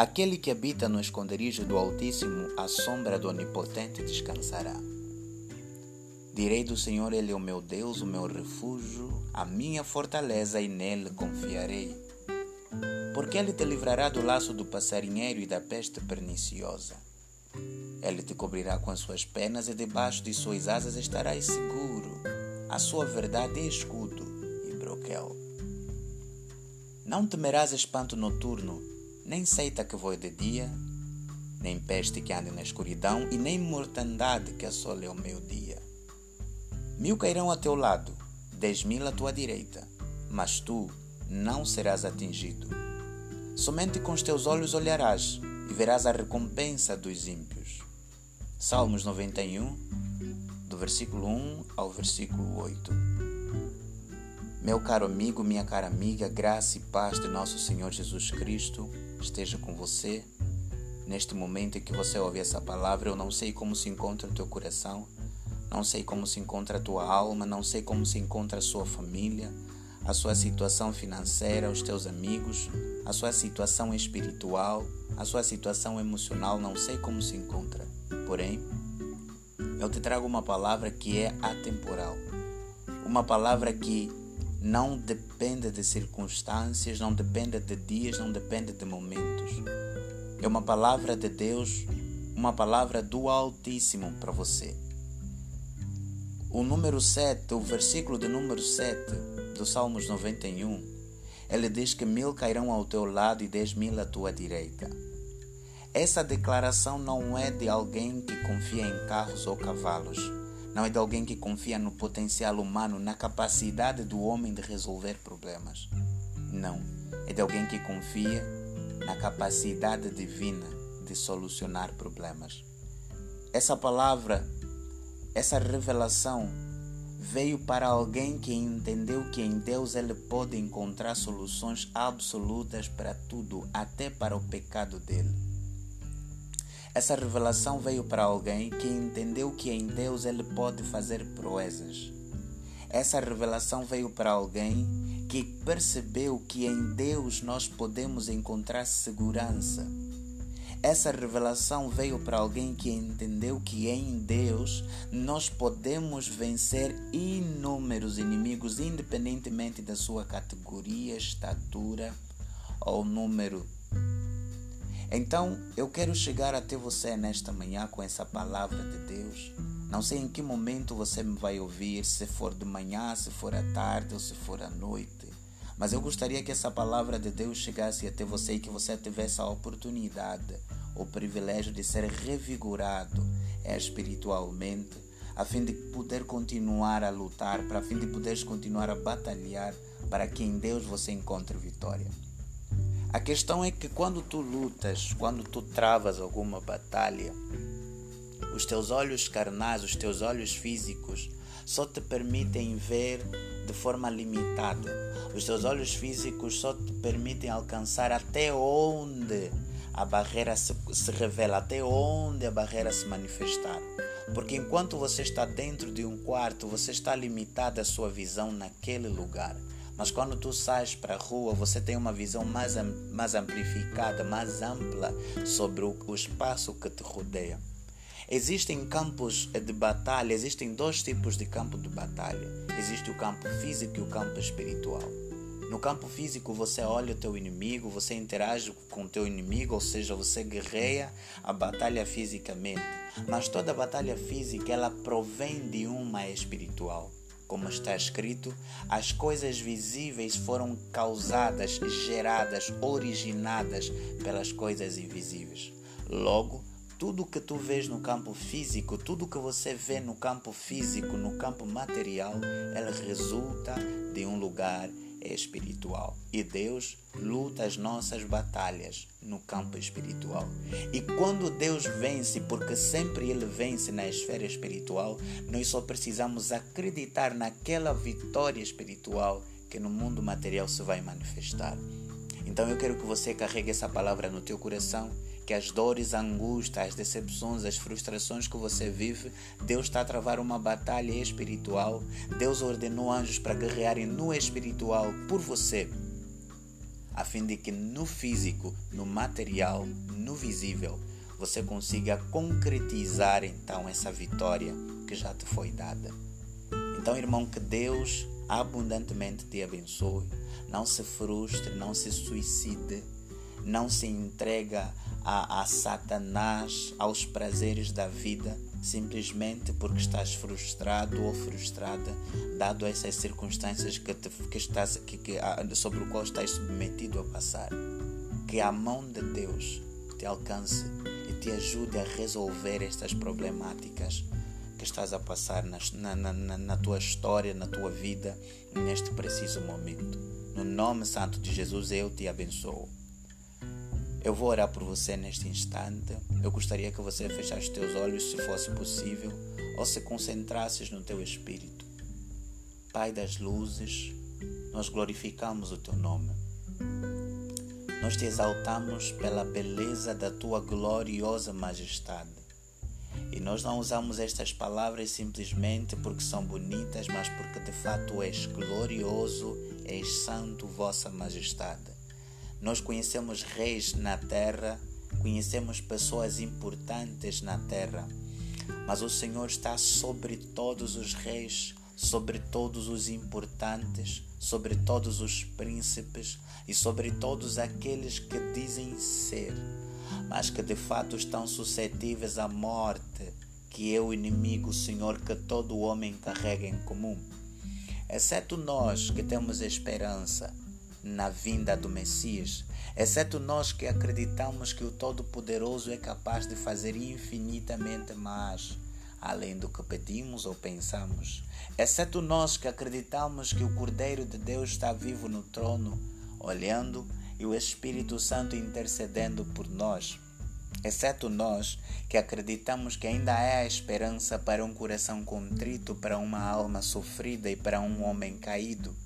Aquele que habita no esconderijo do Altíssimo, à sombra do Onipotente descansará. Direi do Senhor, Ele é o meu Deus, o meu refúgio, a minha fortaleza, e nele confiarei. Porque Ele te livrará do laço do passarinheiro e da peste perniciosa. Ele te cobrirá com as suas penas e debaixo de suas asas estarás seguro. A sua verdade é escudo e broquel. Não temerás espanto noturno, nem seita que voe de dia, nem peste que ande na escuridão, e nem mortandade que assole ao meio-dia. Mil cairão a teu lado, dez mil à tua direita, mas tu não serás atingido. Somente com os teus olhos olharás e verás a recompensa dos ímpios. Salmos 91, do versículo 1 ao versículo 8. Meu caro amigo, minha cara amiga, graça e paz de nosso Senhor Jesus Cristo esteja com você. Neste momento em que você ouve essa palavra, eu não sei como se encontra o teu coração, não sei como se encontra a tua alma, não sei como se encontra a sua família, a sua situação financeira, os teus amigos, a sua situação espiritual, a sua situação emocional, não sei como se encontra. Porém, eu te trago uma palavra que é atemporal. Uma palavra que não depende de circunstâncias, não depende de dias, não depende de momentos. É uma palavra de Deus, uma palavra do Altíssimo para você. O número 7, o versículo de número 7 do Salmos 91, ele diz que mil cairão ao teu lado e dez mil à tua direita. Essa declaração não é de alguém que confia em carros ou cavalos, não é de alguém que confia no potencial humano, na capacidade do homem de resolver problemas. Não, é de alguém que confia na capacidade divina de solucionar problemas. Essa palavra essa revelação veio para alguém que entendeu que em Deus ele pode encontrar soluções absolutas para tudo, até para o pecado dele. Essa revelação veio para alguém que entendeu que em Deus ele pode fazer proezas. Essa revelação veio para alguém que percebeu que em Deus nós podemos encontrar segurança essa revelação veio para alguém que entendeu que em Deus nós podemos vencer inúmeros inimigos, independentemente da sua categoria, estatura ou número. Então, eu quero chegar até você nesta manhã com essa palavra de Deus. Não sei em que momento você me vai ouvir, se for de manhã, se for à tarde ou se for à noite. Mas eu gostaria que essa palavra de Deus chegasse até você e que você tivesse a oportunidade, o privilégio de ser revigorado espiritualmente, a fim de poder continuar a lutar, para a fim de poderes continuar a batalhar, para que em Deus você encontre vitória. A questão é que quando tu lutas, quando tu travas alguma batalha, os teus olhos carnais, os teus olhos físicos, só te permitem ver de forma limitada. Os teus olhos físicos só te permitem alcançar até onde a barreira se, se revela, até onde a barreira se manifestar. Porque enquanto você está dentro de um quarto, você está limitado a sua visão naquele lugar. Mas quando tu sais para a rua, você tem uma visão mais, mais amplificada, mais ampla sobre o, o espaço que te rodeia. Existem campos de batalha, existem dois tipos de campo de batalha. Existe o campo físico e o campo espiritual. No campo físico, você olha o teu inimigo, você interage com o teu inimigo, ou seja, você guerreia a batalha fisicamente. Mas toda batalha física, ela provém de uma espiritual. Como está escrito, as coisas visíveis foram causadas, geradas, originadas pelas coisas invisíveis. Logo, tudo que tu vês no campo físico, tudo que você vê no campo físico, no campo material, ela resulta de um lugar espiritual. E Deus luta as nossas batalhas no campo espiritual. E quando Deus vence, porque sempre Ele vence na esfera espiritual, nós só precisamos acreditar naquela vitória espiritual que no mundo material se vai manifestar. Então eu quero que você carregue essa palavra no teu coração que as dores, a angústia, as decepções, as frustrações que você vive, Deus está a travar uma batalha espiritual. Deus ordenou anjos para guerrearem no espiritual por você. a fim de que no físico, no material, no visível, você consiga concretizar então essa vitória que já te foi dada. Então, irmão, que Deus abundantemente te abençoe. Não se frustre, não se suicide, não se entrega a, a Satanás, aos prazeres da vida, simplesmente porque estás frustrado ou frustrada, dado essas circunstâncias que, te, que estás, que, que, sobre o qual estás submetido a passar. Que a mão de Deus te alcance e te ajude a resolver estas problemáticas que estás a passar na, na, na, na tua história, na tua vida, neste preciso momento. No nome santo de Jesus, eu te abençoo. Eu vou orar por você neste instante. Eu gostaria que você fechasse os teus olhos, se fosse possível, ou se concentrasses no teu espírito. Pai das luzes, nós glorificamos o teu nome. Nós te exaltamos pela beleza da tua gloriosa majestade. E nós não usamos estas palavras simplesmente porque são bonitas, mas porque de fato és glorioso, és santo, vossa majestade. Nós conhecemos reis na terra, conhecemos pessoas importantes na terra, mas o Senhor está sobre todos os reis, sobre todos os importantes, sobre todos os príncipes e sobre todos aqueles que dizem ser, mas que de fato estão suscetíveis à morte, que é o inimigo, Senhor, que todo homem carrega em comum. Exceto nós que temos esperança na vinda do Messias, exceto nós que acreditamos que o Todo-Poderoso é capaz de fazer infinitamente mais além do que pedimos ou pensamos, exceto nós que acreditamos que o Cordeiro de Deus está vivo no trono, olhando e o Espírito Santo intercedendo por nós, exceto nós que acreditamos que ainda há esperança para um coração contrito, para uma alma sofrida e para um homem caído.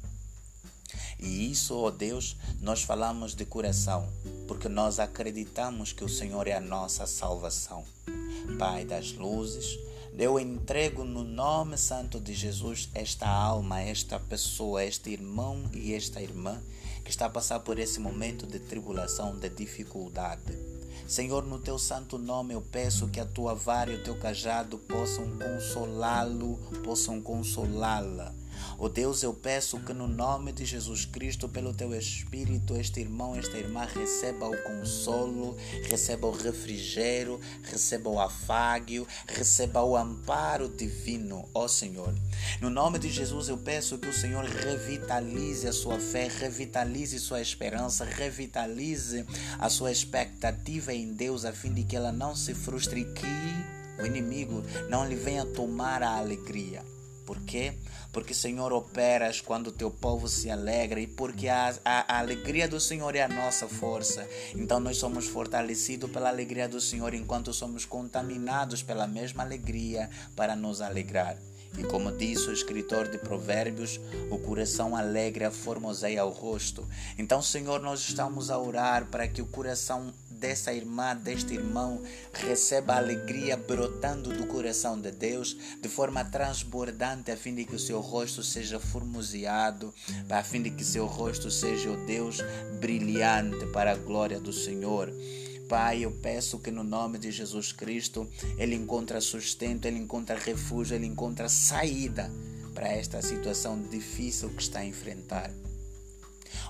E isso, ó oh Deus, nós falamos de coração, porque nós acreditamos que o Senhor é a nossa salvação. Pai das luzes, eu entrego no nome santo de Jesus esta alma, esta pessoa, este irmão e esta irmã que está a passar por esse momento de tribulação, de dificuldade. Senhor, no teu santo nome eu peço que a tua vara e o teu cajado possam consolá-lo, possam consolá-la Ó oh Deus, eu peço que no nome de Jesus Cristo, pelo teu Espírito, este irmão, esta irmã receba o consolo, receba o refrigério, receba o afágio, receba o amparo divino, ó oh Senhor. No nome de Jesus, eu peço que o Senhor revitalize a sua fé, revitalize sua esperança, revitalize a sua expectativa em Deus, a fim de que ela não se frustre que o inimigo não lhe venha tomar a alegria. Por quê? Porque, Senhor, operas quando o teu povo se alegra e porque a, a, a, alegria do Senhor é a nossa força. Então, nós somos fortalecidos pela alegria do Senhor enquanto somos contaminados pela mesma alegria para nos alegrar. E como disse o escritor de Provérbios, o coração alegre formoseia o rosto. Então, Senhor, nós estamos a orar para que o coração dessa irmã, deste irmão, receba a alegria brotando do coração de Deus de forma transbordante, a fim de que o seu rosto seja formoseado, a fim de que seu rosto seja, o Deus, brilhante para a glória do Senhor. Pai, eu peço que no nome de Jesus Cristo ele encontre sustento, ele encontre refúgio, ele encontre saída para esta situação difícil que está a enfrentar.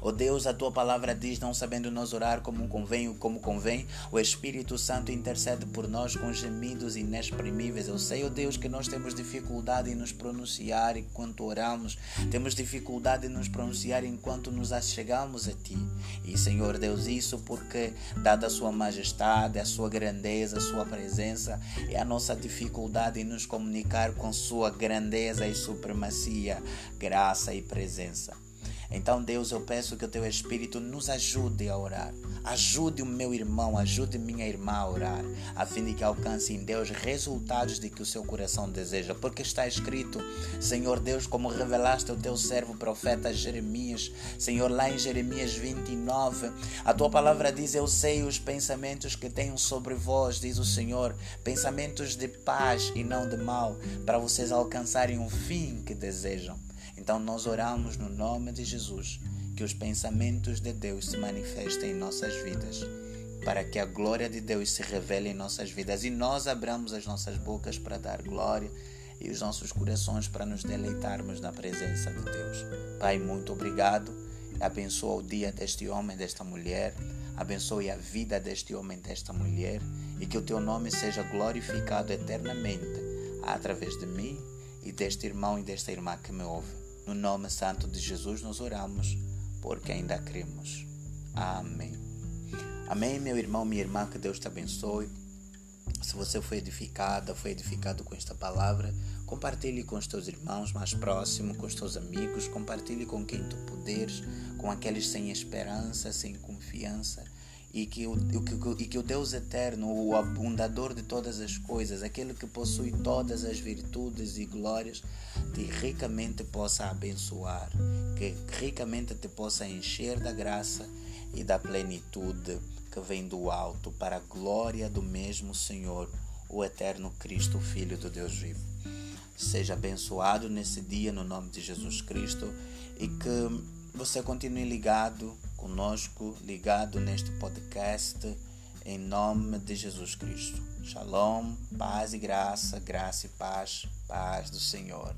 Ó oh Deus, a tua palavra diz, não sabendo nós orar como convém, como convém, o Espírito Santo intercede por nós com gemidos inexprimíveis. Eu sei, ó oh Deus, que nós temos dificuldade em nos pronunciar enquanto oramos, temos dificuldade em nos pronunciar enquanto nos achegamos a ti. E Senhor Deus, isso porque, dada a sua majestade, a sua grandeza, a sua presença, é a nossa dificuldade em nos comunicar com sua grandeza e supremacia, graça e presença. Então, Deus, eu peço que o teu Espírito nos ajude a orar. Ajude o meu irmão, ajude minha irmã a orar, a fim de que alcance em Deus resultados de que o seu coração deseja. Porque está escrito, Senhor Deus, como revelaste ao teu servo profeta Jeremias, Senhor, lá em Jeremias 29, a tua palavra diz: Eu sei os pensamentos que tenho sobre vós, diz o Senhor, pensamentos de paz e não de mal, para vocês alcançarem o fim que desejam. Então nós oramos no nome de Jesus que os pensamentos de Deus se manifestem em nossas vidas, para que a glória de Deus se revele em nossas vidas e nós abramos as nossas bocas para dar glória e os nossos corações para nos deleitarmos na presença de Deus. Pai, muito obrigado. Abençoa o dia deste homem, desta mulher. Abençoe a vida deste homem, desta mulher. E que o teu nome seja glorificado eternamente através de mim e deste irmão e desta irmã que me ouve. No nome santo de Jesus nós oramos, porque ainda cremos. Amém. Amém, meu irmão, minha irmã, que Deus te abençoe. Se você foi edificada, foi edificado com esta palavra, compartilhe com os teus irmãos mais próximos, com os teus amigos, compartilhe com quem tu puderes, com aqueles sem esperança, sem confiança. E que, o, e que o Deus eterno, o abundador de todas as coisas, aquele que possui todas as virtudes e glórias, te ricamente possa abençoar, que ricamente te possa encher da graça e da plenitude que vem do alto, para a glória do mesmo Senhor, o eterno Cristo, Filho do Deus vivo. Seja abençoado nesse dia no nome de Jesus Cristo e que você continue ligado conosco, ligado neste podcast em nome de Jesus Cristo. Shalom, paz e graça, graça e paz, paz do Senhor.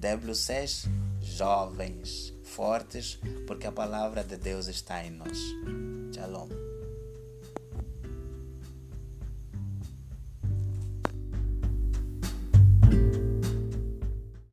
WCs jovens, fortes, porque a palavra de Deus está em nós. Shalom.